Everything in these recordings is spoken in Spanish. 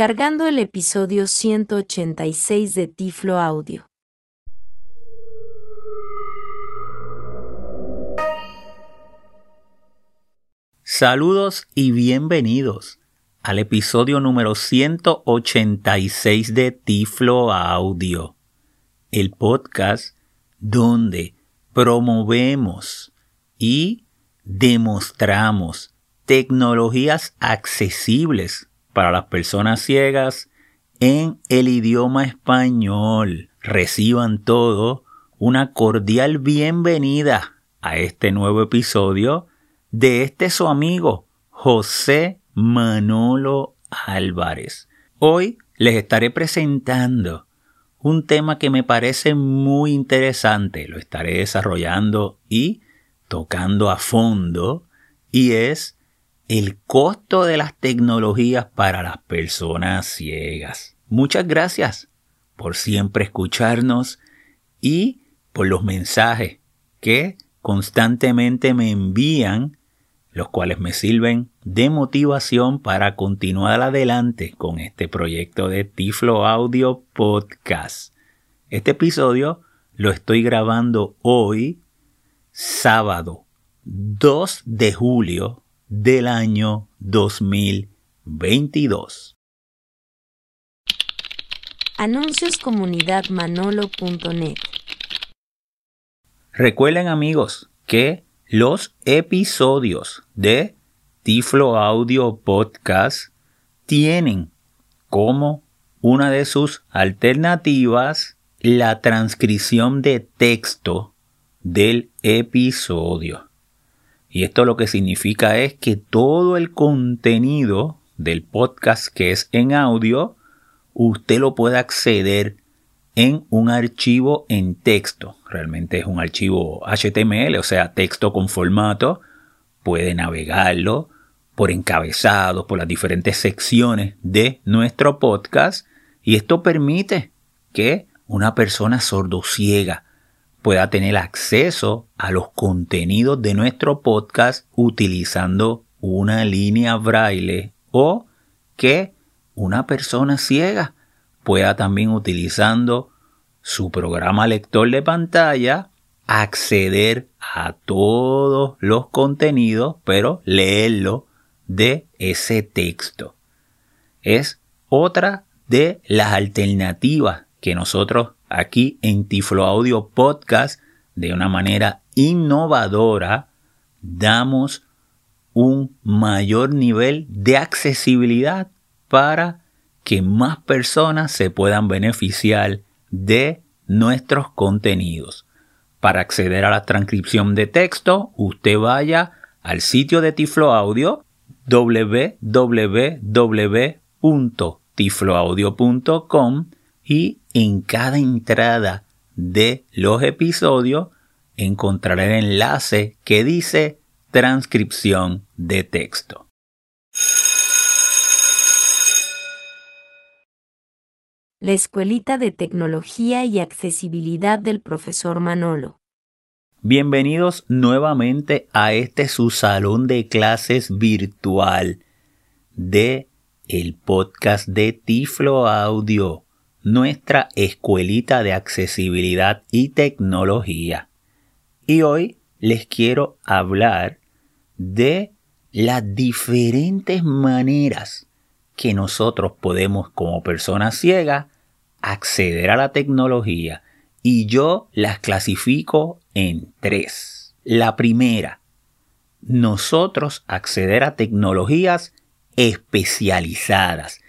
Descargando el episodio 186 de Tiflo Audio. Saludos y bienvenidos al episodio número 186 de Tiflo Audio, el podcast donde promovemos y demostramos tecnologías accesibles para las personas ciegas en el idioma español. Reciban todo una cordial bienvenida a este nuevo episodio de este su amigo José Manolo Álvarez. Hoy les estaré presentando un tema que me parece muy interesante. Lo estaré desarrollando y tocando a fondo y es el costo de las tecnologías para las personas ciegas. Muchas gracias por siempre escucharnos y por los mensajes que constantemente me envían, los cuales me sirven de motivación para continuar adelante con este proyecto de Tiflo Audio Podcast. Este episodio lo estoy grabando hoy, sábado 2 de julio del año 2022. Anuncios Comunidad Manolo.net. Recuerden amigos que los episodios de Tiflo Audio Podcast tienen como una de sus alternativas la transcripción de texto del episodio. Y esto lo que significa es que todo el contenido del podcast que es en audio, usted lo puede acceder en un archivo en texto. Realmente es un archivo HTML, o sea, texto con formato. Puede navegarlo por encabezados, por las diferentes secciones de nuestro podcast. Y esto permite que una persona sordociega pueda tener acceso a los contenidos de nuestro podcast utilizando una línea braille o que una persona ciega pueda también utilizando su programa lector de pantalla acceder a todos los contenidos, pero leerlo de ese texto. Es otra de las alternativas que nosotros aquí en Tiflo Audio Podcast de una manera innovadora damos un mayor nivel de accesibilidad para que más personas se puedan beneficiar de nuestros contenidos. Para acceder a la transcripción de texto, usted vaya al sitio de Tiflo Audio www.tifloaudio.com y en cada entrada de los episodios encontraré el enlace que dice transcripción de texto. La Escuelita de Tecnología y Accesibilidad del profesor Manolo. Bienvenidos nuevamente a este su salón de clases virtual de el podcast de Tiflo Audio nuestra escuelita de accesibilidad y tecnología. Y hoy les quiero hablar de las diferentes maneras que nosotros podemos como personas ciegas acceder a la tecnología. Y yo las clasifico en tres. La primera, nosotros acceder a tecnologías especializadas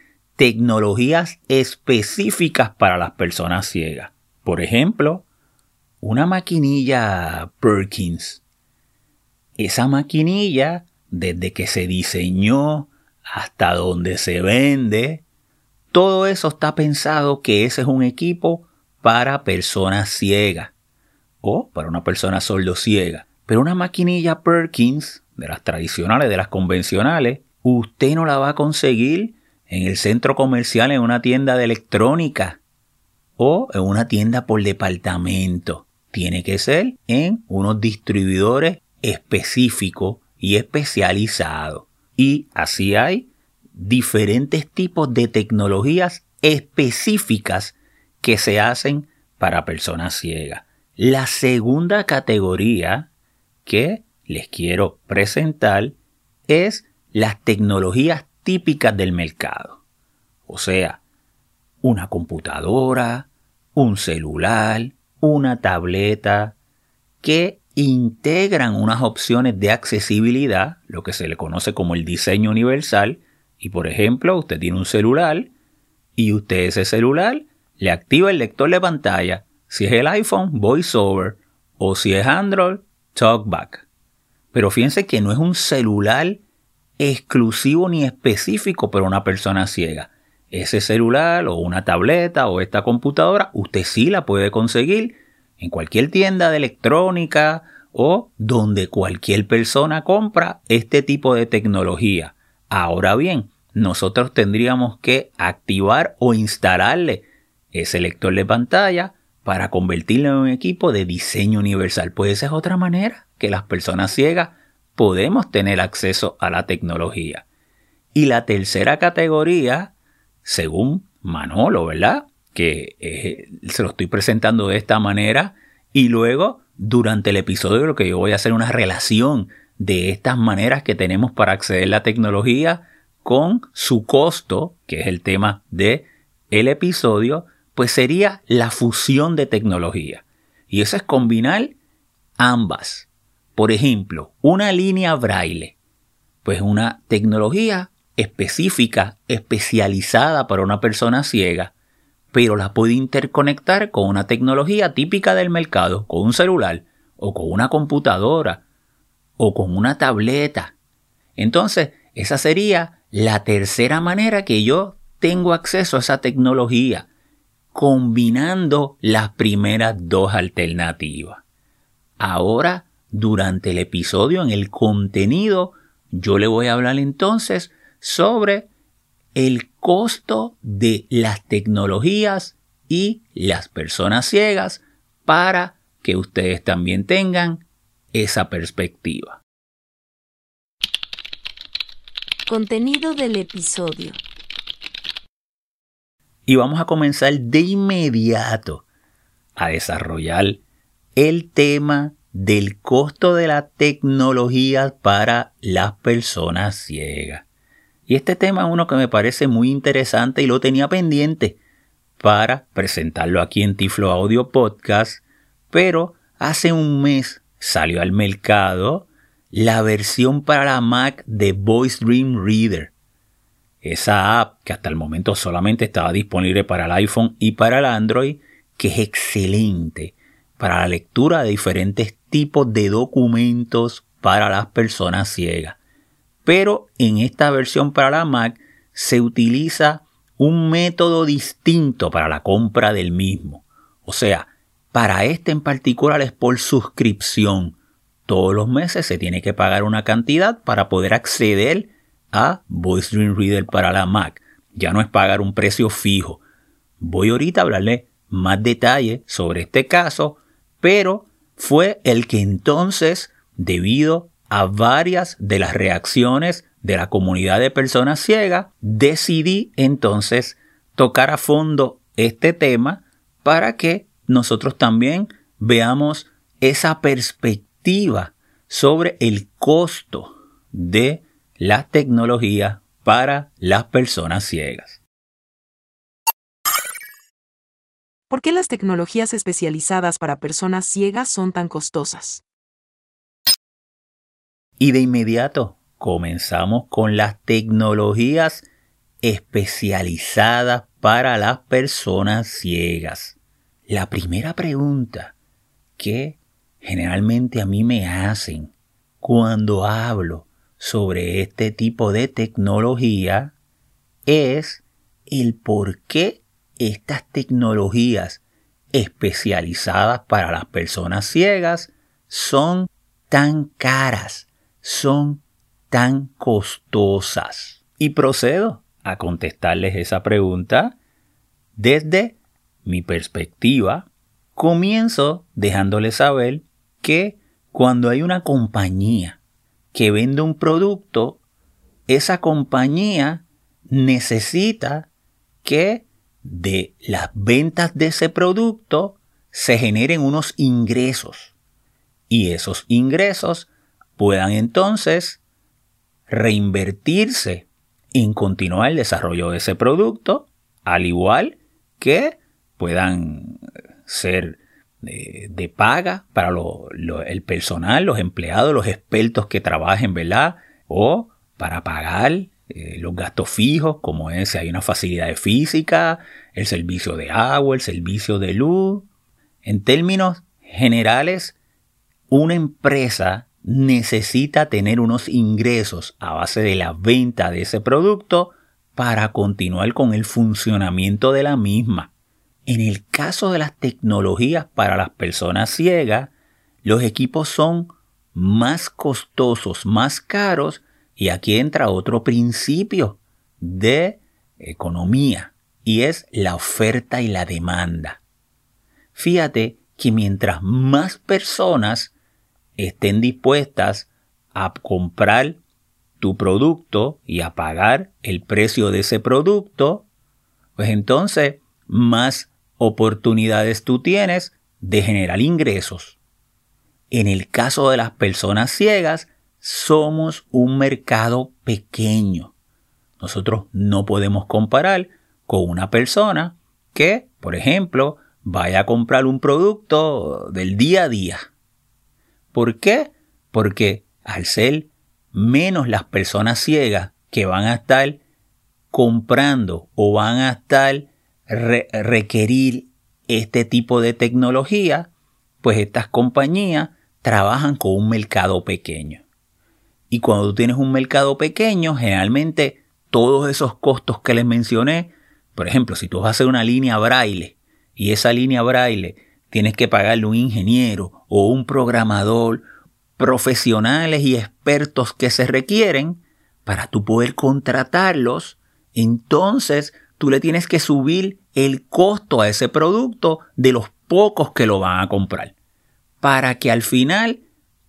tecnologías específicas para las personas ciegas. Por ejemplo, una maquinilla Perkins. Esa maquinilla, desde que se diseñó hasta donde se vende, todo eso está pensado que ese es un equipo para personas ciegas o para una persona sordo ciega. Pero una maquinilla Perkins, de las tradicionales, de las convencionales, usted no la va a conseguir en el centro comercial, en una tienda de electrónica o en una tienda por departamento. Tiene que ser en unos distribuidores específicos y especializados. Y así hay diferentes tipos de tecnologías específicas que se hacen para personas ciegas. La segunda categoría que les quiero presentar es las tecnologías típicas del mercado. O sea, una computadora, un celular, una tableta, que integran unas opciones de accesibilidad, lo que se le conoce como el diseño universal, y por ejemplo, usted tiene un celular y usted ese celular le activa el lector de pantalla, si es el iPhone, VoiceOver, o si es Android, TalkBack. Pero fíjense que no es un celular exclusivo ni específico para una persona ciega. Ese celular o una tableta o esta computadora, usted sí la puede conseguir en cualquier tienda de electrónica o donde cualquier persona compra este tipo de tecnología. Ahora bien, nosotros tendríamos que activar o instalarle ese lector de pantalla para convertirlo en un equipo de diseño universal. Pues esa es otra manera que las personas ciegas podemos tener acceso a la tecnología. Y la tercera categoría, según Manolo, ¿verdad? Que eh, se lo estoy presentando de esta manera y luego durante el episodio lo que yo voy a hacer una relación de estas maneras que tenemos para acceder a la tecnología con su costo, que es el tema de el episodio, pues sería la fusión de tecnología. Y eso es combinar ambas. Por ejemplo, una línea braille, pues una tecnología específica, especializada para una persona ciega, pero la puede interconectar con una tecnología típica del mercado, con un celular, o con una computadora, o con una tableta. Entonces, esa sería la tercera manera que yo tengo acceso a esa tecnología, combinando las primeras dos alternativas. Ahora durante el episodio, en el contenido, yo le voy a hablar entonces sobre el costo de las tecnologías y las personas ciegas para que ustedes también tengan esa perspectiva. Contenido del episodio. Y vamos a comenzar de inmediato a desarrollar el tema del costo de la tecnología para las personas ciegas. Y este tema es uno que me parece muy interesante y lo tenía pendiente para presentarlo aquí en Tiflo Audio Podcast, pero hace un mes salió al mercado la versión para la Mac de Voice Dream Reader. Esa app que hasta el momento solamente estaba disponible para el iPhone y para el Android, que es excelente para la lectura de diferentes tipos de documentos para las personas ciegas. Pero en esta versión para la Mac se utiliza un método distinto para la compra del mismo. O sea, para este en particular es por suscripción. Todos los meses se tiene que pagar una cantidad para poder acceder a Voice Dream Reader para la Mac. Ya no es pagar un precio fijo. Voy ahorita a hablarle más detalle sobre este caso pero fue el que entonces, debido a varias de las reacciones de la comunidad de personas ciegas, decidí entonces tocar a fondo este tema para que nosotros también veamos esa perspectiva sobre el costo de la tecnología para las personas ciegas. ¿Por qué las tecnologías especializadas para personas ciegas son tan costosas? Y de inmediato comenzamos con las tecnologías especializadas para las personas ciegas. La primera pregunta que generalmente a mí me hacen cuando hablo sobre este tipo de tecnología es el por qué estas tecnologías especializadas para las personas ciegas son tan caras, son tan costosas. Y procedo a contestarles esa pregunta desde mi perspectiva. Comienzo dejándoles saber que cuando hay una compañía que vende un producto, esa compañía necesita que de las ventas de ese producto se generen unos ingresos y esos ingresos puedan entonces reinvertirse en continuar el desarrollo de ese producto, al igual que puedan ser de, paga para el personal, los empleados, los expertos que trabajen, ¿verdad? O para pagar eh, los gastos fijos, como es si hay una facilidad de física, el servicio de agua, el servicio de luz. En términos generales, una empresa necesita tener unos ingresos a base de la venta de ese producto para continuar con el funcionamiento de la misma. En el caso de las tecnologías para las personas ciegas, los equipos son más costosos, más caros, y aquí entra otro principio de economía, y es la oferta y la demanda. Fíjate que mientras más personas estén dispuestas a comprar tu producto y a pagar el precio de ese producto, pues entonces más oportunidades tú tienes de generar ingresos. En el caso de las personas ciegas, somos un mercado pequeño. Nosotros no podemos comparar con una persona que, por ejemplo, vaya a comprar un producto del día a día. ¿Por qué? Porque al ser menos las personas ciegas que van a estar comprando o van a estar requerir este tipo de tecnología, pues estas compañías trabajan con un mercado pequeño. Y cuando tú tienes un mercado pequeño, generalmente todos esos costos que les mencioné, por ejemplo, si tú vas a hacer una línea braille y esa línea braille tienes que pagarle un ingeniero o un programador, profesionales y expertos que se requieren para tú poder contratarlos, entonces tú le tienes que subir el costo a ese producto de los pocos que lo van a comprar, para que al final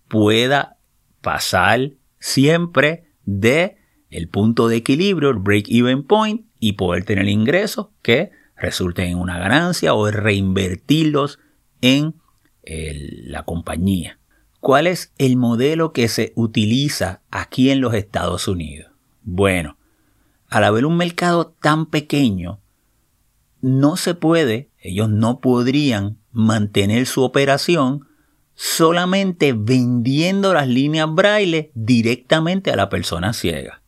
pueda pasar siempre de el punto de equilibrio, el break-even point, y poder tener ingresos que resulten en una ganancia o reinvertirlos en la compañía. ¿Cuál es el modelo que se utiliza aquí en los Estados Unidos? Bueno, al haber un mercado tan pequeño, no se puede, ellos no podrían mantener su operación solamente vendiendo las líneas braille directamente a la persona ciega.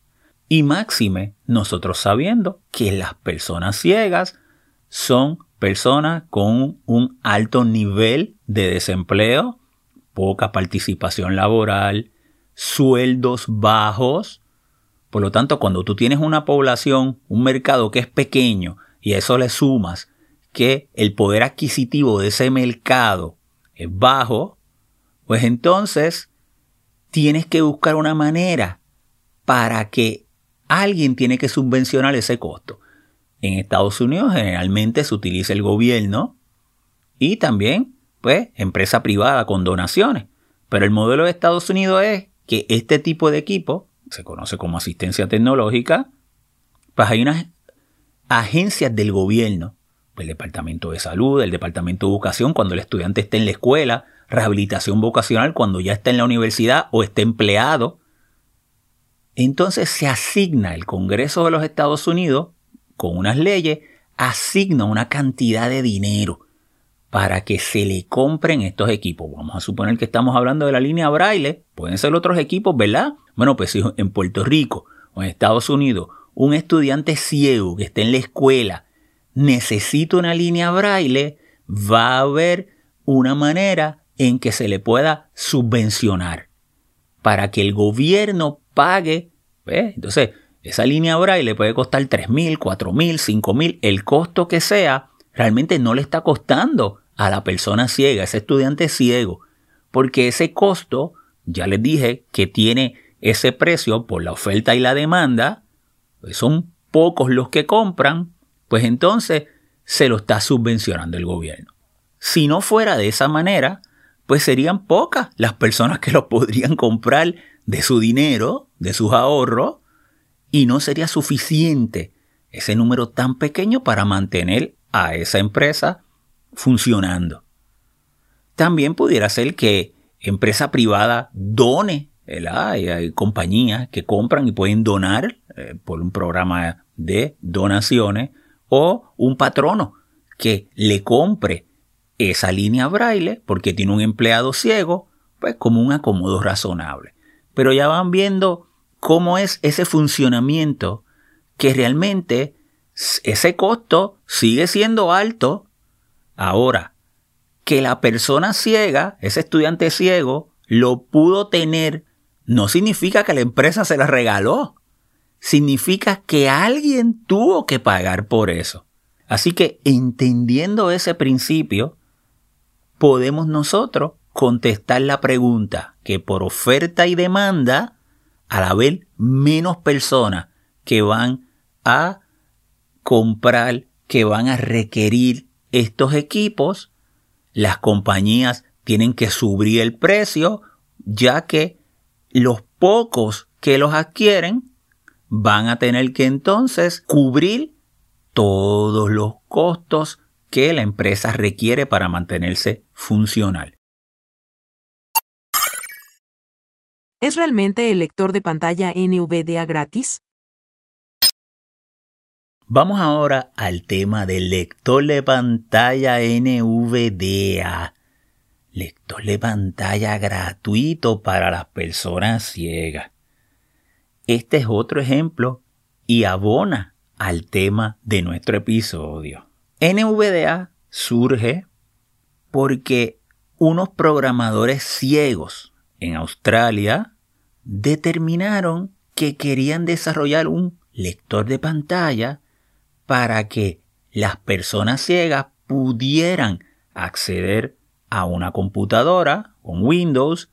Y máxime, nosotros sabiendo que las personas ciegas son personas con un alto nivel de desempleo, poca participación laboral, sueldos bajos. Por lo tanto, cuando tú tienes una población, un mercado que es pequeño y a eso le sumas que el poder adquisitivo de ese mercado es bajo, pues entonces tienes que buscar una manera para que alguien tiene que subvencionar ese costo. En Estados Unidos generalmente se utiliza el gobierno y también, pues, empresa privada con donaciones. Pero el modelo de Estados Unidos es que este tipo de equipo, se conoce como asistencia tecnológica, pues hay unas agencias del gobierno, el Departamento de Salud, el Departamento de Educación, cuando el estudiante esté en la escuela, rehabilitación vocacional cuando ya está en la universidad o esté empleado. Entonces se asigna el Congreso de los Estados Unidos con unas leyes, asigna una cantidad de dinero para que se le compren estos equipos. Vamos a suponer que estamos hablando de la línea braille, pueden ser otros equipos, ¿verdad? Bueno, pues si en Puerto Rico o en Estados Unidos un estudiante ciego que esté en la escuela necesita una línea braille, va a haber una manera en que se le pueda subvencionar para que el gobierno pague. Entonces, esa línea braille puede costar 3 mil, 4 mil, 5 mil, el costo que sea, realmente no le está costando a la persona ciega, a ese estudiante ciego, porque ese costo, ya les dije que tiene ese precio por la oferta y la demanda, pues son pocos los que compran, pues entonces se lo está subvencionando el gobierno. Si no fuera de esa manera, pues serían pocas las personas que lo podrían comprar de su dinero, de sus ahorros, y no sería suficiente ese número tan pequeño para mantener a esa empresa funcionando. También pudiera ser que empresa privada done, hay, compañías que compran y pueden donar eh, por un programa de donaciones o un patrono que le compre esa línea braille porque tiene un empleado ciego, pues como un acomodo razonable. Pero ya van viendo cómo es ese funcionamiento que realmente ese costo sigue siendo alto. Ahora, que la persona ciega, ese estudiante ciego, lo pudo tener, no significa que la empresa se la regaló. Significa que alguien tuvo que pagar por eso. Así que entendiendo ese principio, podemos nosotros contestar la pregunta que por oferta y demanda, al haber menos personas que van a comprar, que van a requerir estos equipos, las compañías tienen que subir el precio, ya que los pocos que los adquieren van a tener que entonces cubrir todos los costos que la empresa requiere para mantenerse funcional. ¿Es realmente el lector de pantalla NVDA gratis? Vamos ahora al tema del lector de pantalla NVDA. Lector de pantalla gratuito para las personas ciegas. Este es otro ejemplo y abona al tema de nuestro episodio. NVDA surge porque unos programadores ciegos en Australia determinaron que querían desarrollar un lector de pantalla para que las personas ciegas pudieran acceder a una computadora con Windows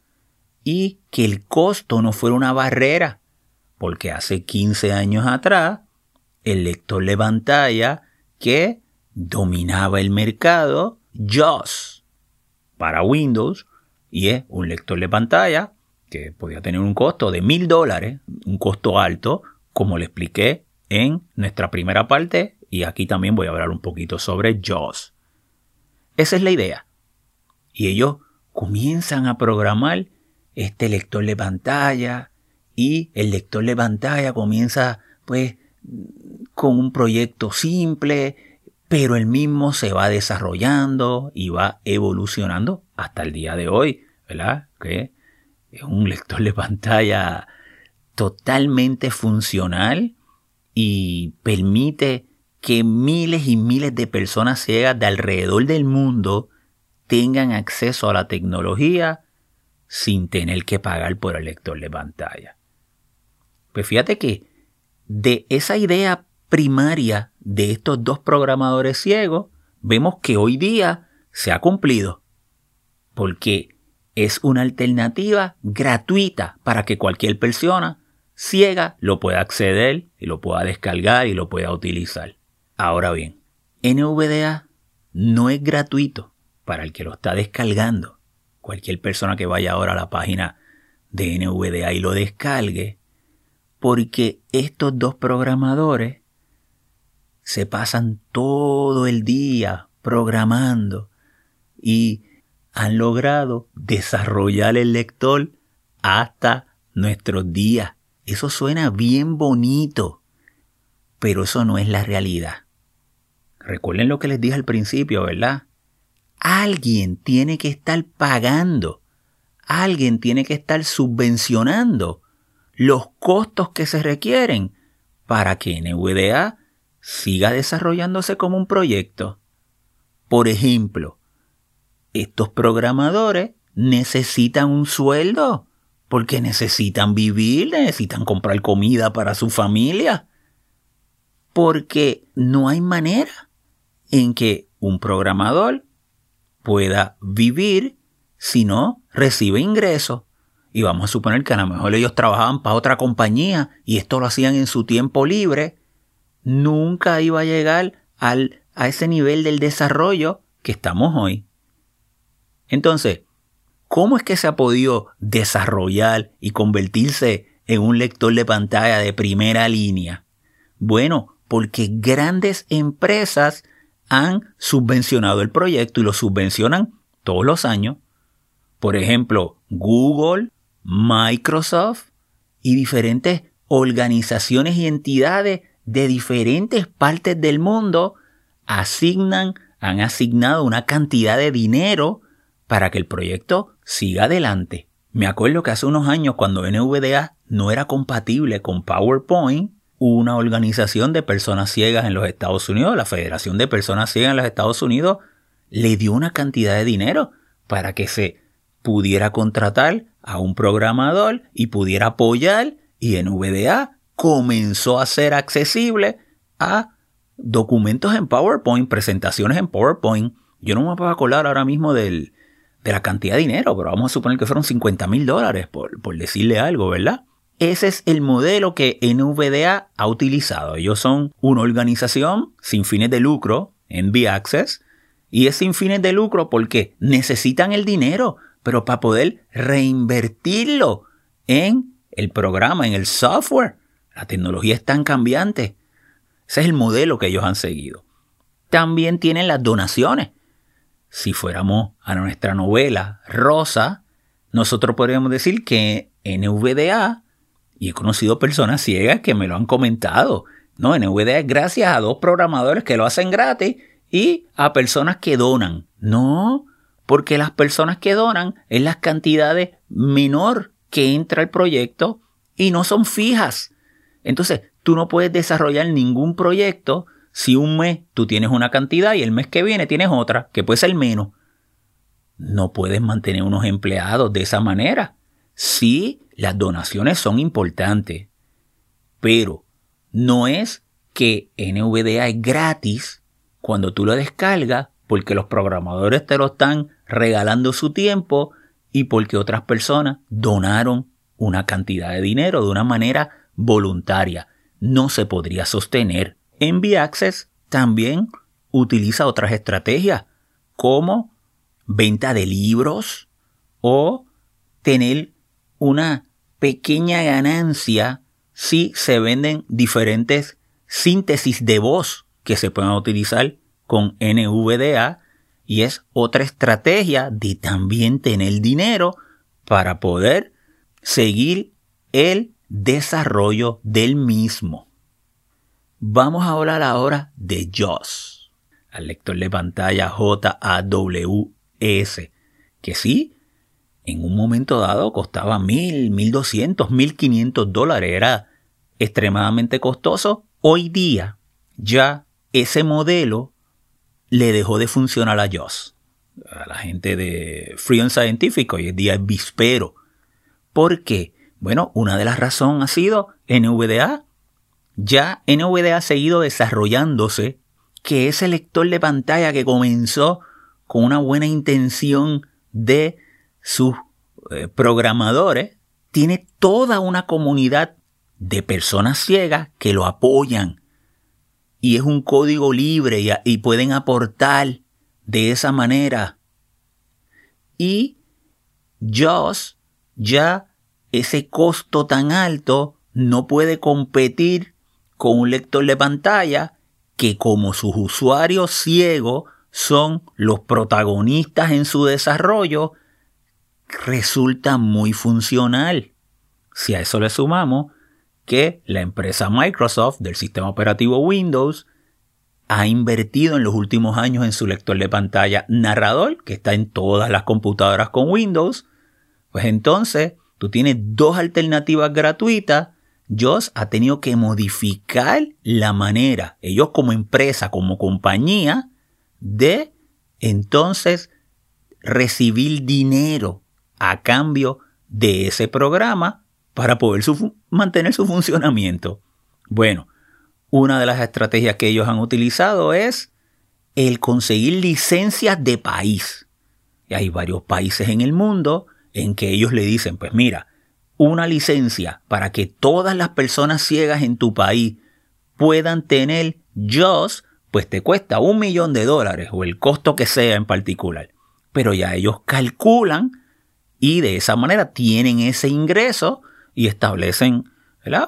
y que el costo no fuera una barrera, porque hace 15 años atrás el lector de pantalla que dominaba el mercado, JAWS, para Windows, y es un lector de pantalla que podía tener un costo de mil dólares, un costo alto, como le expliqué en nuestra primera parte y aquí también voy a hablar un poquito sobre JAWS. Esa es la idea. Y ellos comienzan a programar este lector de pantalla y el lector de pantalla comienza pues con un proyecto simple, pero el mismo se va desarrollando y va evolucionando hasta el día de hoy, ¿verdad? Que es un lector de pantalla totalmente funcional y permite que miles y miles de personas ciegas de alrededor del mundo tengan acceso a la tecnología sin tener que pagar por el lector de pantalla. Pues fíjate que de esa idea primaria de estos dos programadores ciegos, vemos que hoy día se ha cumplido, porque es una alternativa gratuita para que cualquier persona ciega lo pueda acceder y lo pueda descargar y lo pueda utilizar. Ahora bien, NVDA no es gratuito para el que lo está descargando. Cualquier persona que vaya ahora a la página de NVDA y lo descargue, porque estos dos programadores se pasan todo el día programando y han logrado desarrollar el lector hasta nuestros días. Eso suena bien bonito, pero eso no es la realidad. Recuerden lo que les dije al principio, ¿verdad? Alguien tiene que estar pagando, alguien tiene que estar subvencionando los costos que se requieren para que NVDA siga desarrollándose como un proyecto. Por ejemplo, estos programadores necesitan un sueldo porque necesitan vivir, necesitan comprar comida para su familia. Porque no hay manera en que un programador pueda vivir si no recibe ingresos. Y vamos a suponer que a lo mejor ellos trabajaban para otra compañía y esto lo hacían en su tiempo libre nunca iba a llegar al, a ese nivel del desarrollo que estamos hoy. Entonces, ¿cómo es que se ha podido desarrollar y convertirse en un lector de pantalla de primera línea? Bueno, porque grandes empresas han subvencionado el proyecto y lo subvencionan todos los años. Por ejemplo, Google, Microsoft y diferentes organizaciones y entidades de diferentes partes del mundo asignan, han asignado una cantidad de dinero para que el proyecto siga adelante. Me acuerdo que hace unos años cuando NVDA no era compatible con PowerPoint, una organización de personas ciegas en los Estados Unidos, la Federación de Personas Ciegas en los Estados Unidos, le dio una cantidad de dinero para que se pudiera contratar a un programador y pudiera apoyar y NVDA comenzó a ser accesible a documentos en PowerPoint, presentaciones en PowerPoint. Yo no me puedo acordar ahora mismo de la cantidad de dinero, pero vamos a suponer que fueron 50 mil dólares por, por decirle algo, ¿verdad? Ese es el modelo que NVDA ha utilizado. Ellos son una organización sin fines de lucro, NV Access, y es sin fines de lucro porque necesitan el dinero, pero para poder reinvertirlo en el programa, en el software. La tecnología es tan cambiante. Ese es el modelo que ellos han seguido. También tienen las donaciones. Si fuéramos a nuestra novela Rosa, nosotros podríamos decir que NVDA, y he conocido personas ciegas que me lo han comentado, no, NVDA es gracias a dos programadores que lo hacen gratis y a personas que donan. No, porque las personas que donan es las cantidades menor que entra el proyecto y no son fijas. Entonces, tú no puedes desarrollar ningún proyecto si un mes tú tienes una cantidad y el mes que viene tienes otra, que puede ser menos. No puedes mantener unos empleados de esa manera. Sí, las donaciones son importantes, pero no es que NVDA es gratis cuando tú lo descargas porque los programadores te lo están regalando su tiempo y porque otras personas donaron una cantidad de dinero de una manera voluntaria. No se podría sostener. Envy Access también utiliza otras estrategias como venta de libros o tener una pequeña ganancia si se venden diferentes síntesis de voz que se pueden utilizar con NVDA y es otra estrategia de también tener dinero para poder seguir el desarrollo del mismo. Vamos a hablar ahora de JAWS, al lector de pantalla JAWS, que sí, en un momento dado costaba mil, mil doscientos, mil quinientos dólares, era extremadamente costoso. Hoy día ya ese modelo le dejó de funcionar a JAWS, a la gente de Free and Scientific, hoy día es Vispero. ¿Por qué? Bueno, una de las razones ha sido NVDA. Ya NVDA ha seguido desarrollándose, que ese lector de pantalla que comenzó con una buena intención de sus eh, programadores, tiene toda una comunidad de personas ciegas que lo apoyan. Y es un código libre y, y pueden aportar de esa manera. Y JAWS ya ese costo tan alto no puede competir con un lector de pantalla que como sus usuarios ciegos son los protagonistas en su desarrollo, resulta muy funcional. Si a eso le sumamos que la empresa Microsoft del sistema operativo Windows ha invertido en los últimos años en su lector de pantalla narrador, que está en todas las computadoras con Windows, pues entonces tú tienes dos alternativas gratuitas. JOS ha tenido que modificar la manera, ellos como empresa, como compañía, de entonces recibir dinero a cambio de ese programa para poder mantener su funcionamiento. Bueno, una de las estrategias que ellos han utilizado es el conseguir licencias de país. Y hay varios países en el mundo en que ellos le dicen, pues mira, una licencia para que todas las personas ciegas en tu país puedan tener JOS, pues te cuesta un millón de dólares o el costo que sea en particular. Pero ya ellos calculan y de esa manera tienen ese ingreso y establecen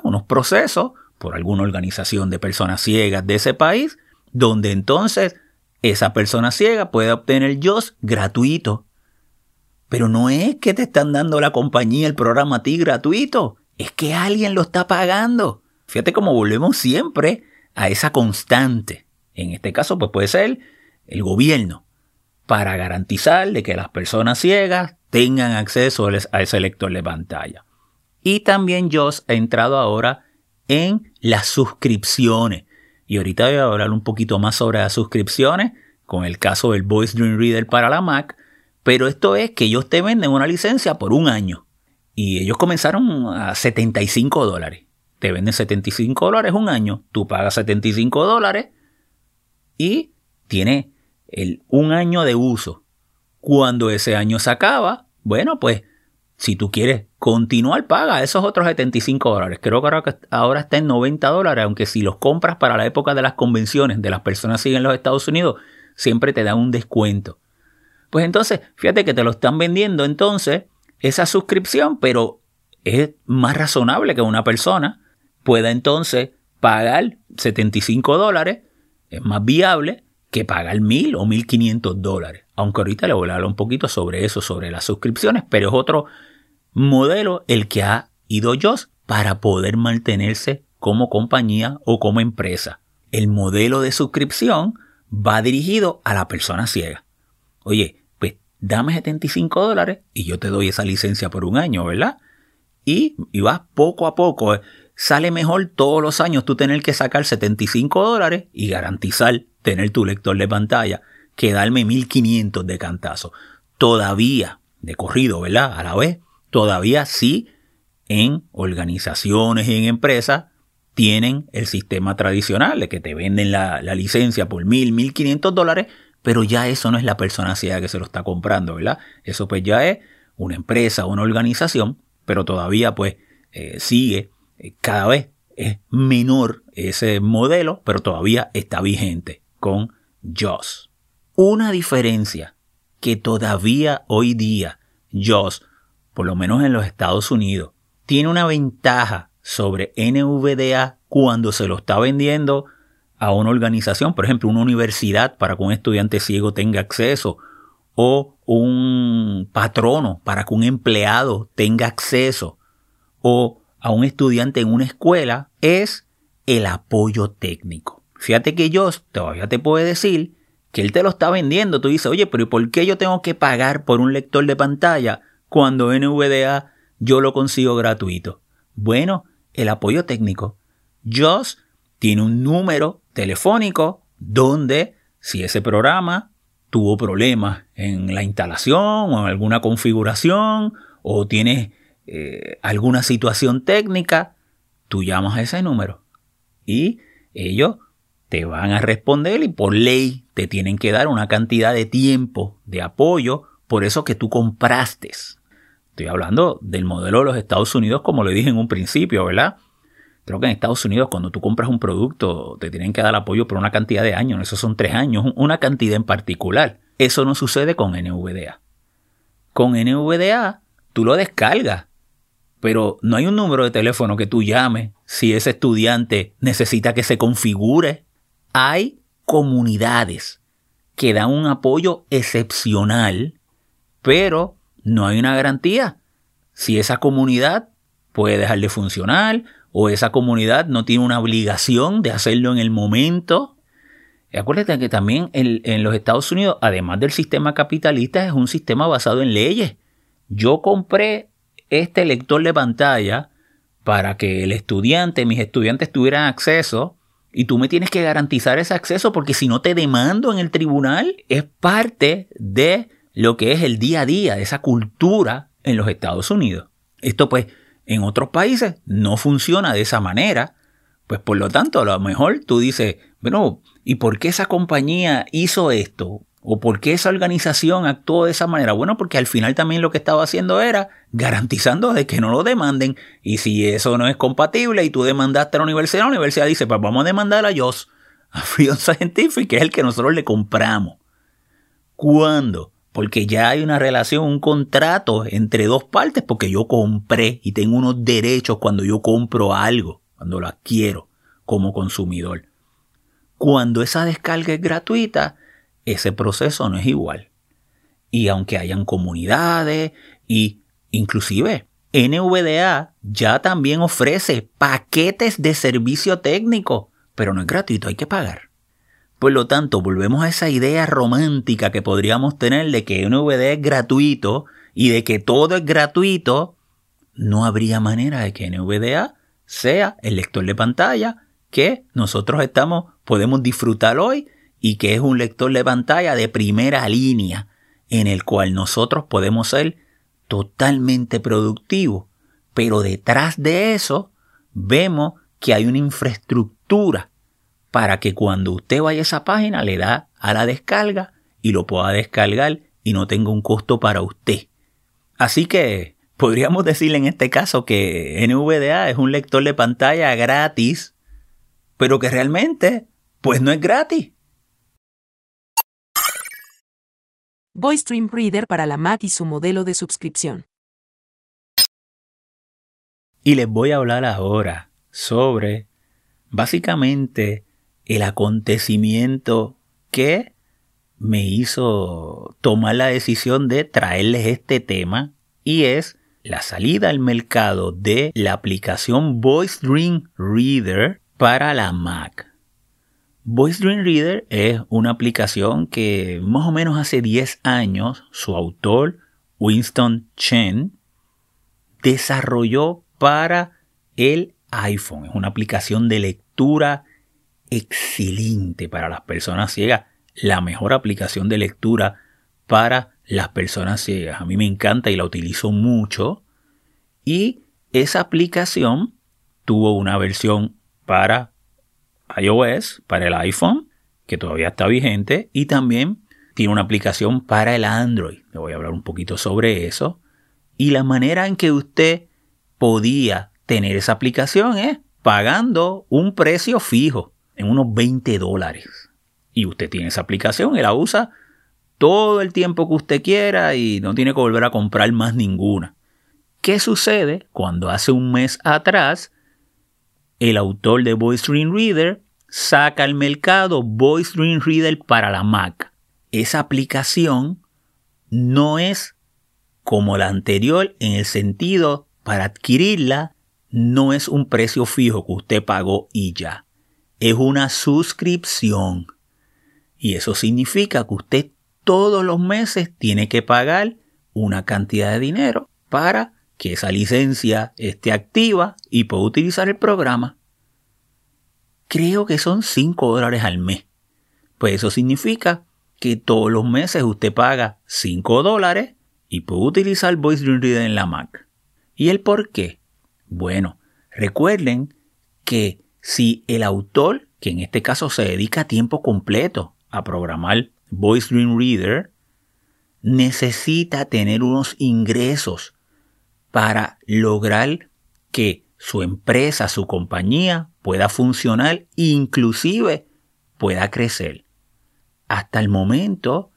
unos procesos por alguna organización de personas ciegas de ese país, donde entonces esa persona ciega puede obtener JOS gratuito. Pero no es que te están dando la compañía el programa a ti gratuito, es que alguien lo está pagando. Fíjate cómo volvemos siempre a esa constante. En este caso, pues puede ser el gobierno, para garantizar de que las personas ciegas tengan acceso a ese lector de pantalla. Y también JOS ha entrado ahora en las suscripciones. Y ahorita voy a hablar un poquito más sobre las suscripciones con el caso del Voice Dream Reader para la Mac. Pero esto es que ellos te venden una licencia por un año. Y ellos comenzaron a 75 dólares. Te venden 75 dólares un año. Tú pagas 75 dólares y tiene el, un año de uso. Cuando ese año se acaba, bueno, pues si tú quieres continuar, paga esos otros 75 dólares. Creo que ahora está en 90 dólares, aunque si los compras para la época de las convenciones de las personas siguen en los Estados Unidos, siempre te dan un descuento. Pues entonces, fíjate que te lo están vendiendo entonces esa suscripción, pero es más razonable que una persona pueda entonces pagar 75 dólares, es más viable que pagar 1000 o 1500 dólares. Aunque ahorita le voy a hablar un poquito sobre eso, sobre las suscripciones, pero es otro modelo el que ha ido yo para poder mantenerse como compañía o como empresa. El modelo de suscripción va dirigido a la persona ciega. Oye, dame 75 dólares y yo te doy esa licencia por un año, ¿verdad? Y, y vas poco a poco. Sale mejor todos los años tú tener que sacar 75 dólares y garantizar tener tu lector de pantalla que darme 1500 de cantazo. Todavía, de corrido, ¿verdad? A la vez, todavía sí en organizaciones y en empresas tienen el sistema tradicional de que te venden la, licencia por mil, mil quinientos dólares, pero ya eso no es la persona que se lo está comprando, ¿verdad? Eso pues ya es una empresa, una organización, pero todavía pues eh, sigue, eh, cada vez es menor ese modelo, pero todavía está vigente con JOS. Una diferencia que todavía hoy día JOS, por lo menos en los Estados Unidos, tiene una ventaja sobre NVDA cuando se lo está vendiendo a una organización, por ejemplo, una universidad para que un estudiante ciego tenga acceso, o un patrono para que un empleado tenga acceso, o a un estudiante en una escuela, es el apoyo técnico. Fíjate que yo todavía te puede decir que él te lo está vendiendo. Tú dices, oye, pero ¿por qué yo tengo que pagar por un lector de pantalla cuando NVDA yo lo consigo gratuito? Bueno, el apoyo técnico. JOS tiene un número telefónico donde si ese programa tuvo problemas en la instalación o en alguna configuración o tienes eh, alguna situación técnica, tú llamas a ese número y ellos te van a responder y por ley te tienen que dar una cantidad de tiempo de apoyo por eso que tú compraste. Estoy hablando del modelo de los Estados Unidos, como le dije en un principio, ¿verdad? Creo que en Estados Unidos cuando tú compras un producto te tienen que dar apoyo por una cantidad de años, esos son tres años, una cantidad en particular. Eso no sucede con NVDA. Con NVDA tú lo descargas, pero no hay un número de teléfono que tú llames si ese estudiante necesita que se configure. Hay comunidades que dan un apoyo excepcional, pero no hay una garantía. Si esa comunidad puede dejar de funcionar o esa comunidad no tiene una obligación de hacerlo en el momento. Acuérdate que también en, los Estados Unidos, además del sistema capitalista, es un sistema basado en leyes. Yo compré este lector de pantalla para que el estudiante, mis estudiantes tuvieran acceso y tú me tienes que garantizar ese acceso porque si no te demando en el tribunal, es parte de lo que es el día a día de esa cultura en los Estados Unidos. Esto pues en otros países no funciona de esa manera. Pues por lo tanto, a lo mejor tú dices, bueno, ¿y por qué esa compañía hizo esto? ¿O por qué esa organización actuó de esa manera? Bueno, porque al final también lo que estaba haciendo era garantizando de que no lo demanden. Y si eso no es compatible y tú demandaste a la universidad, la universidad dice, pues vamos a demandar a JOS, a Freedom Scientific, que es el que nosotros le compramos. Cuando porque ya hay una relación, un contrato entre dos partes, porque yo compré y tengo unos derechos cuando yo compro algo, cuando lo adquiero como consumidor. Cuando esa descarga es gratuita, ese proceso no es igual. Y aunque hayan comunidades y inclusive NVDA ya también ofrece paquetes de servicio técnico, pero no es gratuito, hay que pagar. Por lo tanto, volvemos a esa idea romántica que podríamos tener de que NVDA es gratuito y de que todo es gratuito, no habría manera de que NVDA sea el lector de pantalla que nosotros estamos, podemos disfrutar hoy y que es un lector de pantalla de primera línea en el cual nosotros podemos ser totalmente productivos. Pero detrás de eso vemos que hay una infraestructura para que cuando usted vaya a esa página le da a la descarga y lo pueda descargar y no tenga un costo para usted. Así que podríamos decir en este caso que NVDA es un lector de pantalla gratis, pero que realmente pues no es gratis. VoiceStream Reader para la Mac y su modelo de suscripción. Y les voy a hablar ahora sobre básicamente el acontecimiento que me hizo tomar la decisión de traerles este tema y es la salida al mercado de la aplicación Voice Dream Reader para la Mac. Voice Dream Reader es una aplicación que más o menos hace 10 años su autor Winston Chen desarrolló para el iPhone. Es una aplicación de lectura excelente para las personas ciegas, la mejor aplicación de lectura para las personas ciegas. A mí me encanta y la utilizo mucho. Y esa aplicación tuvo una versión para iOS, para el iPhone, que todavía está vigente, y también tiene una aplicación para el Android. Le voy a hablar un poquito sobre eso. Y la manera en que usted podía tener esa aplicación es pagando un precio fijo en unos 20 dólares. Y usted tiene esa aplicación y la usa todo el tiempo que usted quiera y no tiene que volver a comprar más ninguna. ¿Qué sucede cuando hace un mes atrás el autor de Voice Dream Reader saca al mercado Voice Dream Reader para la Mac? Esa aplicación no es como la anterior en el sentido para adquirirla no es un precio fijo que usted pagó y ya es una suscripción. Y eso significa que usted todos los meses tiene que pagar una cantidad de dinero para que esa licencia esté activa y pueda utilizar el programa. Creo que son 5 dólares al mes. Pues eso significa que todos los meses usted paga 5 dólares y puede utilizar Voice Dream Reader en la Mac. ¿Y el por qué? Bueno, recuerden que si el autor, que en este caso se dedica a tiempo completo a programar Voice Dream Reader, necesita tener unos ingresos para lograr que su empresa, su compañía pueda funcionar e inclusive pueda crecer. Hasta el momento,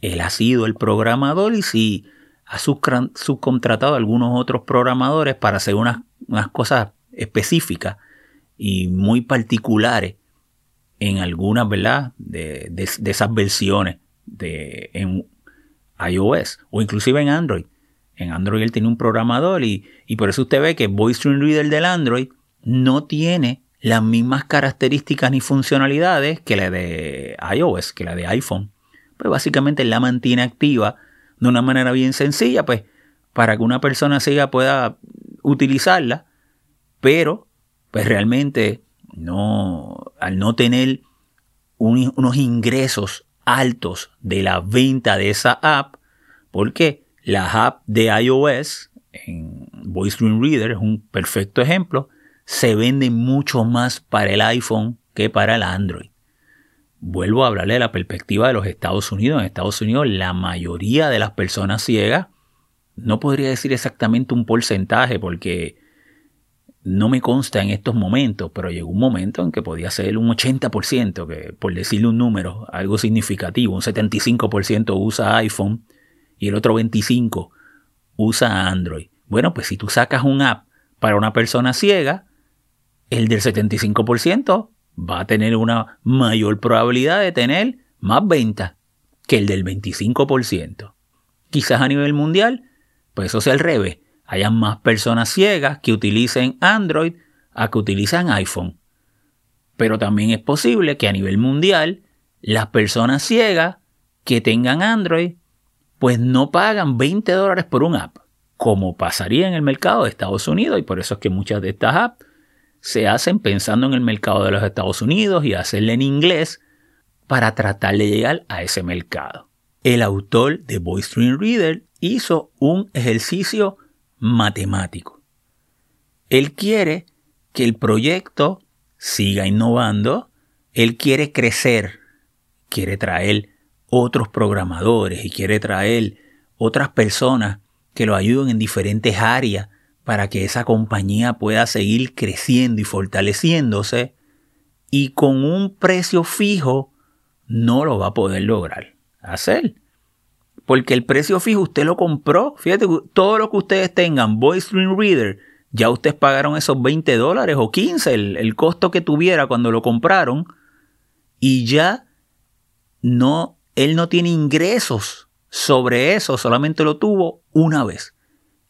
él ha sido el programador y si ha subcontratado a algunos otros programadores para hacer unas, unas cosas específicas, y muy particulares en algunas, ¿verdad? De, esas versiones de en iOS o inclusive en Android. En Android él tiene un programador y, y por eso usted ve que Voice Reader del Android no tiene las mismas características ni funcionalidades que la de iOS, que la de iPhone. Pues básicamente la mantiene activa de una manera bien sencilla, pues para que una persona ciega pueda utilizarla, pero pues realmente no, al no tener unos ingresos altos de la venta de esa app, porque la app de iOS en Voice Dream Reader es un perfecto ejemplo, se vende mucho más para el iPhone que para el Android. Vuelvo a hablarle de la perspectiva de los Estados Unidos. En Estados Unidos la mayoría de las personas ciegas, no podría decir exactamente un porcentaje porque no me consta en estos momentos, pero llegó un momento en que podía ser un 80%, que por decirle un número, algo significativo, un 75% usa iPhone y el otro 25% usa Android. Bueno, pues si tú sacas un app para una persona ciega, el del 75% va a tener una mayor probabilidad de tener más ventas que el del 25%. Quizás a nivel mundial, pues eso sea al revés. Hayan más personas ciegas que utilicen Android a que utilizan iPhone. Pero también es posible que a nivel mundial las personas ciegas que tengan Android pues no pagan 20 dólares por un app, como pasaría en el mercado de Estados Unidos y por eso es que muchas de estas apps se hacen pensando en el mercado de los Estados Unidos y hacerle en inglés para tratar de llegar a ese mercado. El autor de Voice Stream Reader hizo un ejercicio matemático. Él quiere que el proyecto siga innovando, él quiere crecer, quiere traer otros programadores y quiere traer otras personas que lo ayuden en diferentes áreas para que esa compañía pueda seguir creciendo y fortaleciéndose y con un precio fijo no lo va a poder lograr hacer. Porque el precio fijo usted lo compró. Fíjate, todo lo que ustedes tengan, Voice Stream Reader, ya ustedes pagaron esos 20 dólares o 15, el, el costo que tuviera cuando lo compraron. Y ya no, él no tiene ingresos sobre eso, solamente lo tuvo una vez.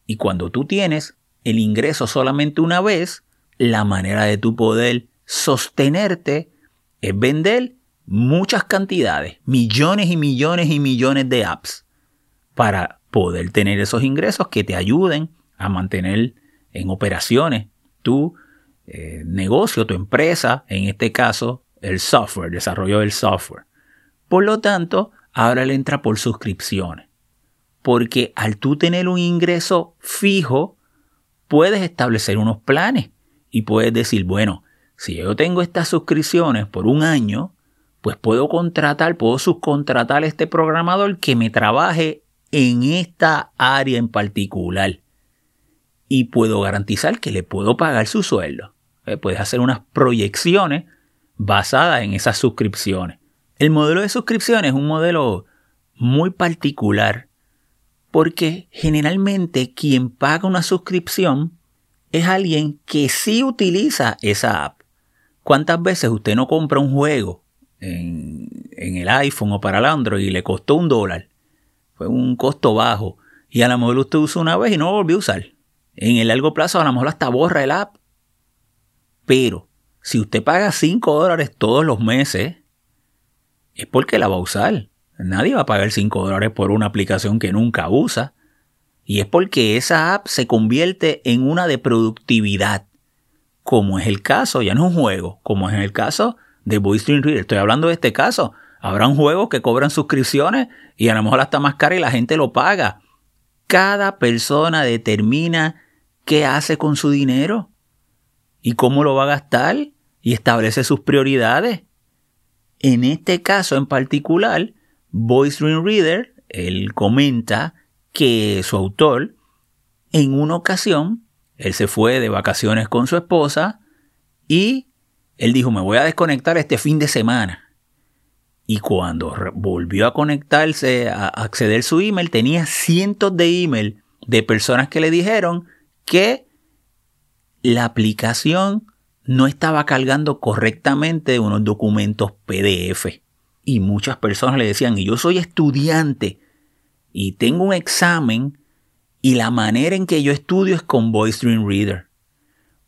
Y cuando tú tienes el ingreso solamente una vez, la manera de tu poder sostenerte es vender muchas cantidades, millones y millones y millones de apps para poder tener esos ingresos que te ayuden a mantener en operaciones tu eh, negocio, tu empresa, en este caso el software, desarrollo del software. Por lo tanto, ahora le entra por suscripciones. Porque al tú tener un ingreso fijo, puedes establecer unos planes y puedes decir, bueno, si yo tengo estas suscripciones por un año, pues puedo contratar, puedo subcontratar a este programador que me trabaje en esta área en particular. Y puedo garantizar que le puedo pagar su sueldo. Eh, puedes hacer unas proyecciones basadas en esas suscripciones. El modelo de suscripción es un modelo muy particular porque generalmente quien paga una suscripción es alguien que sí utiliza esa app. ¿Cuántas veces usted no compra un juego en, el iPhone o para el Android y le costó un dólar? Fue un costo bajo. Y a lo mejor usted usa una vez y no volvió a usar. En el largo plazo a lo mejor hasta borra el app. Pero si usted paga 5 dólares todos los meses, es porque la va a usar. Nadie va a pagar 5 dólares por una aplicación que nunca usa. Y es porque esa app se convierte en una de productividad. Como es el caso, ya no es un juego, como es el caso de Voice Reader. Estoy hablando de este caso. Habrá un juego que cobran suscripciones y a lo mejor hasta más cara y la gente lo paga. Cada persona determina qué hace con su dinero y cómo lo va a gastar y establece sus prioridades. En este caso en particular, Voice Dream Reader, él comenta que su autor, en una ocasión, él se fue de vacaciones con su esposa y él dijo, me voy a desconectar este fin de semana. Y cuando volvió a conectarse, a acceder su email, tenía cientos de emails de personas que le dijeron que la aplicación no estaba cargando correctamente unos documentos PDF y muchas personas le decían, y yo soy estudiante y tengo un examen y la manera en que yo estudio es con Voice Dream Reader.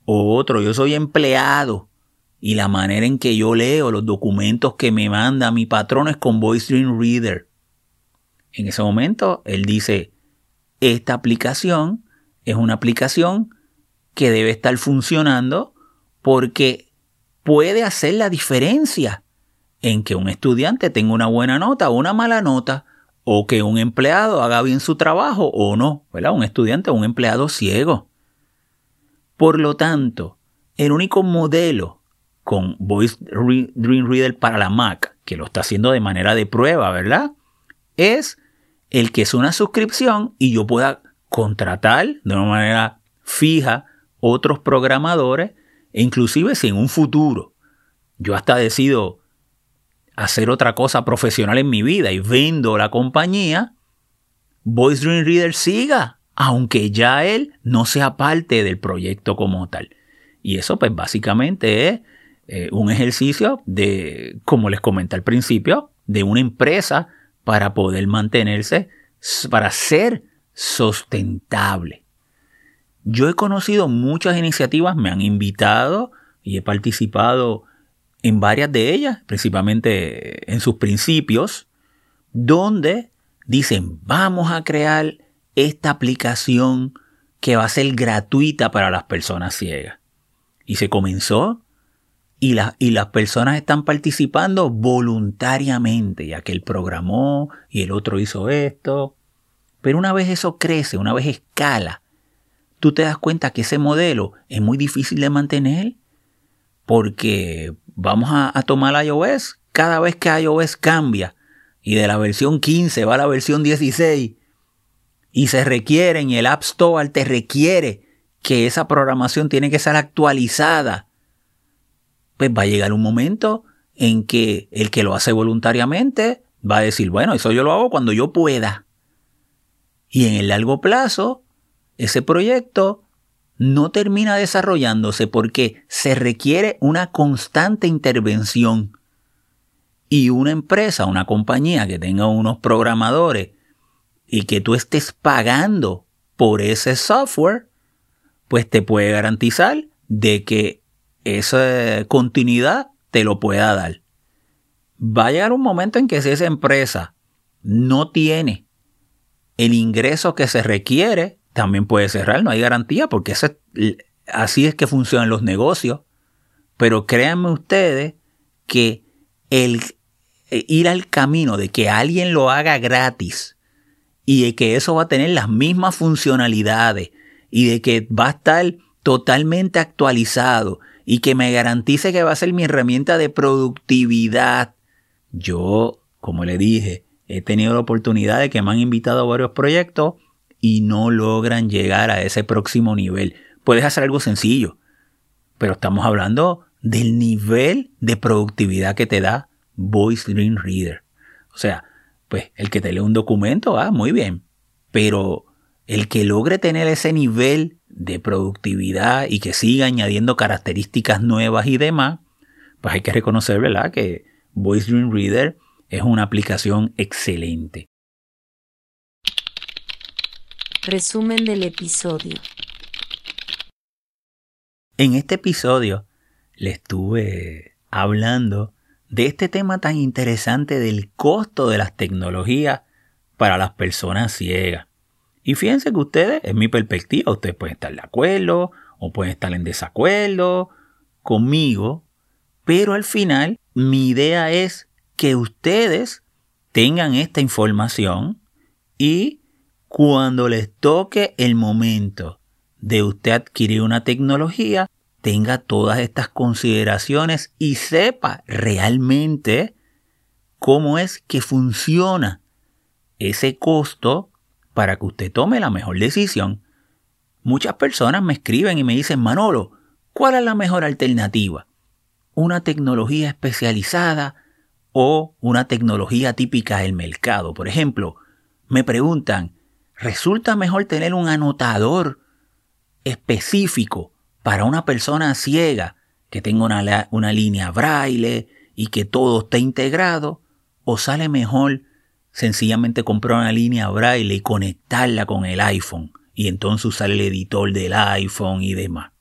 O otro, yo soy empleado y la manera en que yo leo los documentos que me manda mi patrón es con Voice Dream Reader. En ese momento él dice, esta aplicación es una aplicación que debe estar funcionando porque puede hacer la diferencia en que un estudiante tenga una buena nota o una mala nota, o que un empleado haga bien su trabajo o no, ¿verdad? Un estudiante o un empleado ciego. Por lo tanto, el único modelo con Voice Dream Reader para la Mac, que lo está haciendo de manera de prueba, ¿verdad? Es el que es una suscripción y yo pueda contratar de una manera fija otros programadores e inclusive si en un futuro yo hasta decido hacer otra cosa profesional en mi vida y vendo la compañía, Voice Dream Reader siga, aunque ya él no sea parte del proyecto como tal. Y eso pues básicamente es eh, un ejercicio de, como les comenté al principio, de una empresa para poder mantenerse, para ser sustentable. Yo he conocido muchas iniciativas, me han invitado y he participado en varias de ellas, principalmente en sus principios, donde dicen, vamos a crear esta aplicación que va a ser gratuita para las personas ciegas. Y se comenzó y, y, las personas están participando voluntariamente, ya que él programó y el otro hizo esto. Pero una vez eso crece, una vez escala, tú te das cuenta que ese modelo es muy difícil de mantener porque vamos a, a tomar iOS, cada vez que iOS cambia y de la versión 15 va a la versión 16 y se requieren y el App Store te requiere que esa programación tiene que ser actualizada, pues va a llegar un momento en que el que lo hace voluntariamente va a decir, bueno, eso yo lo hago cuando yo pueda. Y en el largo plazo, ese proyecto no termina desarrollándose porque se requiere una constante intervención. Y una empresa, una compañía que tenga unos programadores y que tú estés pagando por ese software, pues te puede garantizar de que esa continuidad te lo pueda dar. Va a llegar un momento en que si esa empresa no tiene el ingreso que se requiere, también puede cerrar, no hay garantía porque así es que funcionan los negocios. Pero créanme ustedes que el eh, ir al camino de que alguien lo haga gratis y de que eso va a tener las mismas funcionalidades y de que va a estar totalmente actualizado y que me garantice que va a ser mi herramienta de productividad. Yo, como le dije, he tenido la oportunidad de que me han invitado a varios proyectos y no logran llegar a ese próximo nivel. Puedes hacer algo sencillo, pero estamos hablando del nivel de productividad que te da Voice Dream Reader. O sea, pues el que te lee un documento, ah, muy bien, pero el que logre tener ese nivel de productividad y que siga añadiendo características nuevas y demás, pues hay que reconocer, ¿verdad?, que Voice Dream Reader es una aplicación excelente. Resumen del episodio. En este episodio le estuve hablando de este tema tan interesante del costo de las tecnologías para las personas ciegas. Y fíjense que ustedes, en mi perspectiva, ustedes pueden estar de acuerdo o pueden estar en desacuerdo conmigo, pero al final mi idea es que ustedes tengan esta información y cuando les toque el momento de usted adquirir una tecnología, tenga todas estas consideraciones y sepa realmente cómo es que funciona ese costo para que usted tome la mejor decisión. Muchas personas me escriben y me dicen, Manolo, ¿cuál es la mejor alternativa? ¿Una tecnología especializada o una tecnología típica del mercado? Por ejemplo, me preguntan, ¿resulta mejor tener un anotador específico para una persona ciega que tenga una, una línea braille y que todo esté integrado? ¿O sale mejor sencillamente comprar una línea braille y conectarla con el iPhone y entonces usar el editor del iPhone y demás?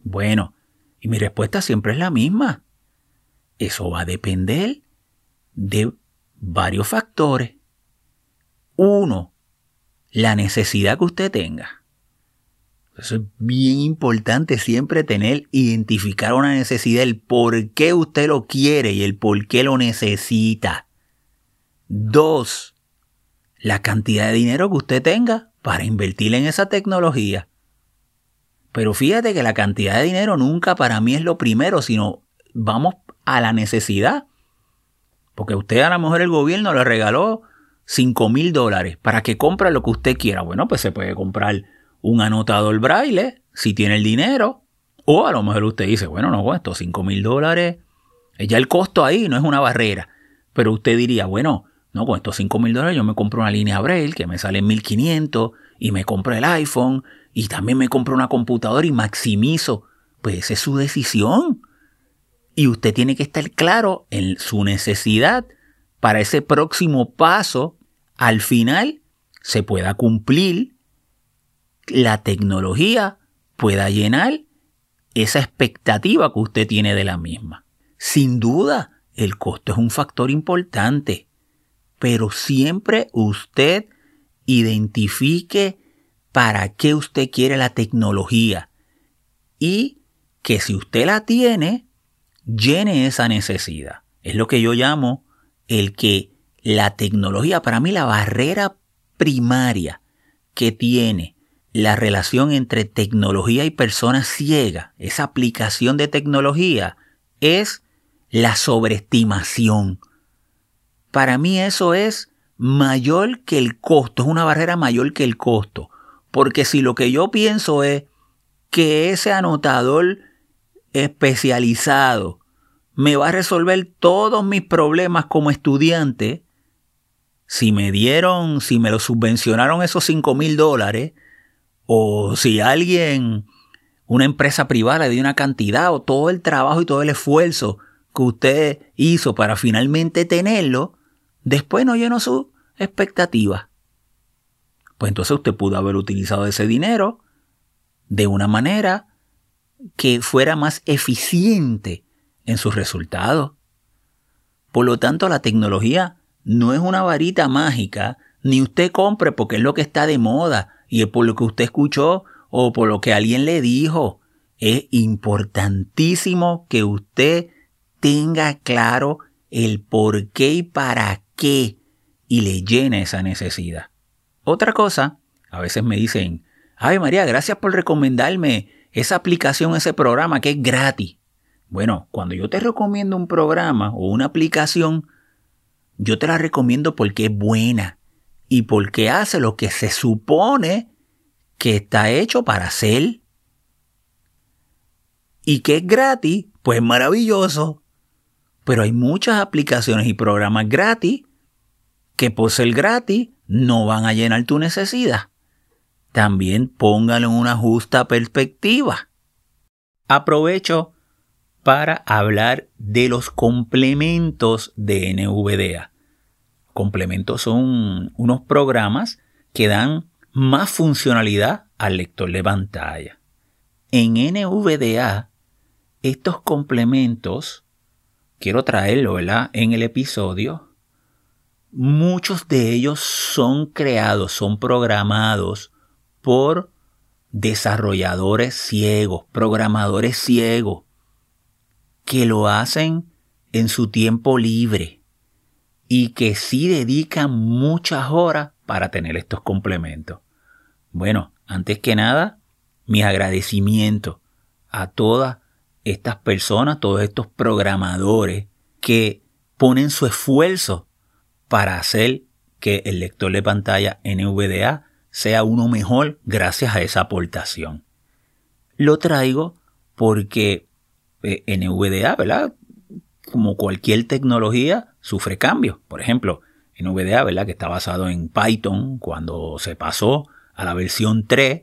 Bueno, y mi respuesta siempre es la misma. Eso va a depender de varios factores. Uno, la necesidad que usted tenga. Eso es bien importante siempre tener, identificar una necesidad, el por qué usted lo quiere y el por qué lo necesita. Dos, la cantidad de dinero que usted tenga para invertir en esa tecnología. Pero fíjate que la cantidad de dinero nunca para mí es lo primero, sino vamos a la necesidad. Porque usted a lo mejor el gobierno le regaló 5 mil dólares para que compre lo que usted quiera. Bueno, pues se puede comprar un anotador braille si tiene el dinero. O a lo mejor usted dice, bueno, no, estos 5 mil dólares, ya el costo ahí no es una barrera. Pero usted diría, bueno, No, con estos 5 mil dólares yo me compro una línea Braille que me sale en 1500 y me compro el iPhone y también me compro una computadora y maximizo. Pues esa es su decisión. Y usted tiene que estar claro en su necesidad para ese próximo paso. Al final se pueda cumplir, la tecnología pueda llenar esa expectativa que usted tiene de la misma. Sin duda, el costo es un factor importante, pero siempre usted identifique para qué usted quiere la tecnología y que si usted la tiene, llene esa necesidad. Es lo que yo llamo el que la tecnología, para mí la barrera primaria que tiene la relación entre tecnología y persona ciega, esa aplicación de tecnología, es la sobreestimación. Para mí eso es mayor que el costo, es una barrera mayor que el costo. Porque si lo que yo pienso es que ese anotador especializado me va a resolver todos mis problemas como estudiante, si me dieron, si me lo subvencionaron esos 5 mil dólares, o si alguien, una empresa privada le dio una cantidad, o todo el trabajo y todo el esfuerzo que usted hizo para finalmente tenerlo, después no llenó su expectativa. Pues entonces usted pudo haber utilizado ese dinero de una manera que fuera más eficiente en sus resultados. Por lo tanto, la tecnología no es una varita mágica, ni usted compre porque es lo que está de moda y es por lo que usted escuchó o por lo que alguien le dijo. Es importantísimo que usted tenga claro el por qué y para qué y le llene esa necesidad. Otra cosa, a veces me dicen, ay María, gracias por recomendarme esa aplicación, ese programa que es gratis. Bueno, cuando yo te recomiendo un programa o una aplicación, yo te la recomiendo porque es buena y porque hace lo que se supone que está hecho para hacer. Y que es gratis, pues maravilloso. Pero hay muchas aplicaciones y programas gratis que por ser gratis no van a llenar tu necesidad. También póngalo en una justa perspectiva. Aprovecho para hablar de los complementos de NVDA. Complementos son unos programas que dan más funcionalidad al lector de pantalla. En NVDA, estos complementos, quiero traerlo en el episodio, muchos de ellos son creados, son programados por desarrolladores ciegos, programadores ciegos, que lo hacen en su tiempo libre y que sí dedican muchas horas para tener estos complementos. Bueno, antes que nada, mis agradecimientos a todas estas personas, todos estos programadores que ponen su esfuerzo para hacer que el lector de pantalla NVDA sea uno mejor gracias a esa aportación. Lo traigo porque eh, NVDA, ¿verdad? Como cualquier tecnología, sufre cambios. Por ejemplo, NVDA, ¿verdad? Que está basado en Python, cuando se pasó a la versión 3,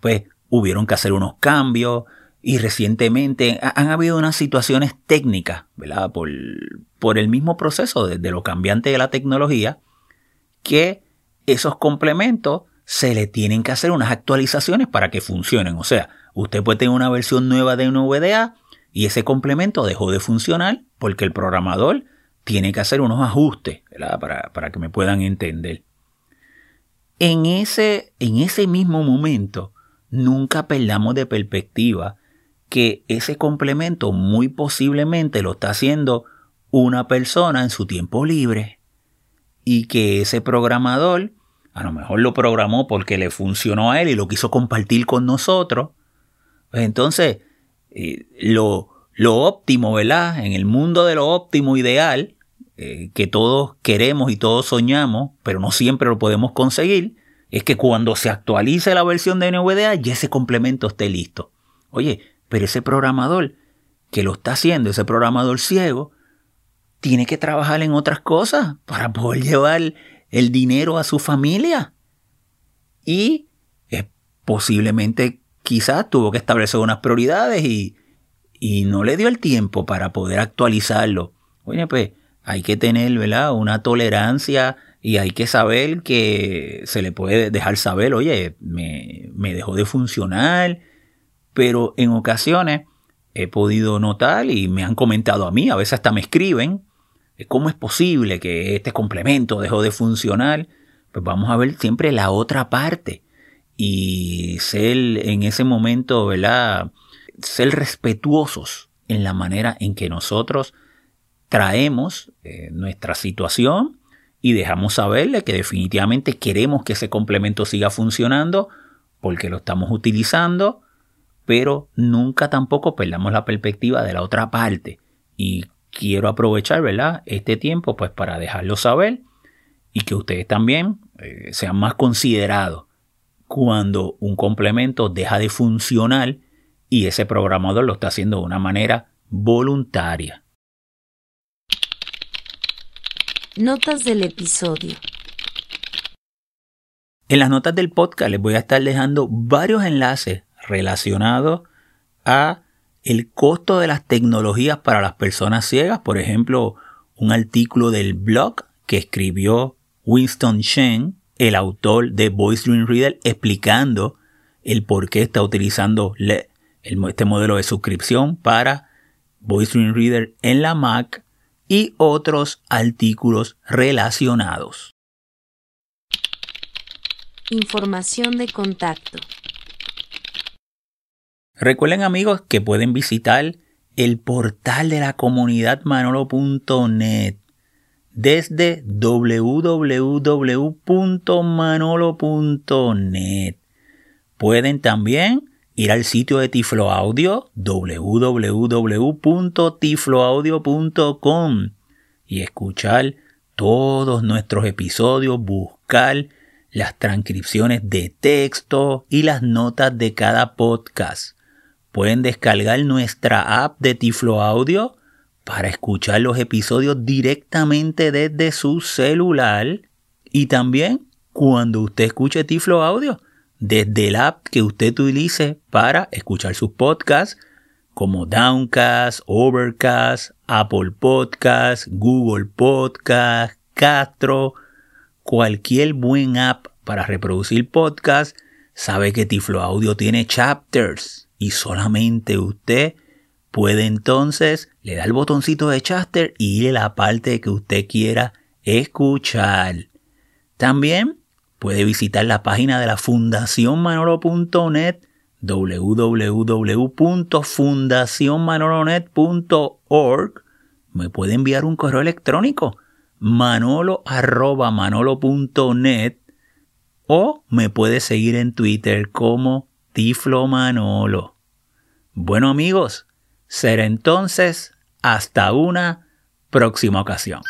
pues hubieron que hacer unos cambios y recientemente han habido unas situaciones técnicas, ¿verdad? Por, por el mismo proceso de, lo cambiante de la tecnología, que esos complementos se le tienen que hacer unas actualizaciones para que funcionen. O sea, usted puede tener una versión nueva de NVDA y ese complemento dejó de funcionar porque el programador tiene que hacer unos ajustes para, para, que me puedan entender. En ese, en ese mismo momento, nunca perdamos de perspectiva que ese complemento muy posiblemente lo está haciendo una persona en su tiempo libre y que ese programador a lo mejor lo programó porque le funcionó a él y lo quiso compartir con nosotros. Pues entonces, eh, lo, lo, óptimo, ¿verdad? En el mundo de lo óptimo ideal, eh, que todos queremos y todos soñamos, pero no siempre lo podemos conseguir, es que cuando se actualice la versión de NVDA ya ese complemento esté listo. Oye, pero ese programador que lo está haciendo, ese programador ciego, tiene que trabajar en otras cosas para poder llevar el dinero a su familia. Y posiblemente quizás tuvo que establecer unas prioridades y, y no le dio el tiempo para poder actualizarlo. Oye, pues hay que tener ¿verdad? una tolerancia y hay que saber que se le puede dejar saber, oye, me, me dejó de funcionar, pero en ocasiones he podido notar y me han comentado a mí, a veces hasta me escriben, ¿cómo es posible que este complemento dejó de funcionar? Pues vamos a ver siempre la otra parte y ser en ese momento, ¿verdad? Ser respetuosos en la manera en que nosotros traemos eh, nuestra situación y dejamos saberle que definitivamente queremos que ese complemento siga funcionando porque lo estamos utilizando, pero nunca tampoco perdamos la perspectiva de la otra parte. Y quiero aprovechar, ¿verdad? Este tiempo pues para dejarlo saber y que ustedes también eh, sean más considerados cuando un complemento deja de funcionar y ese programador lo está haciendo de una manera voluntaria. Notas del episodio. En las notas del podcast les voy a estar dejando varios enlaces relacionados a el costo de las tecnologías para las personas ciegas, por ejemplo, un artículo del blog que escribió Winston Shen, el autor de Voice Dream Reader, explicando el por qué está utilizando este modelo de suscripción para Voice Dream Reader en la Mac y otros artículos relacionados. Información de contacto. Recuerden amigos que pueden visitar el portal de la comunidad manolo.net desde www.manolo.net. Pueden también ir al sitio de Tiflo Audio www.tifloaudio.com y escuchar todos nuestros episodios, buscar las transcripciones de texto y las notas de cada podcast. Pueden descargar nuestra app de Tiflo Audio para escuchar los episodios directamente desde su celular. Y también cuando usted escuche Tiflo Audio desde el app que usted utilice para escuchar sus podcasts como Downcast, Overcast, Apple Podcast, Google Podcast, Castro, cualquier buen app para reproducir podcasts, sabe que Tiflo Audio tiene chapters y solamente usted puede entonces le da el botoncito de chaster y ir a la parte que usted quiera escuchar. También puede visitar la página de la Fundación Manolo.net www.fundacionmanolonet.org me puede enviar un correo electrónico manolo.manolo.net o me puede seguir en Twitter como Tiflo Manolo. Bueno amigos, será entonces hasta una próxima ocasión.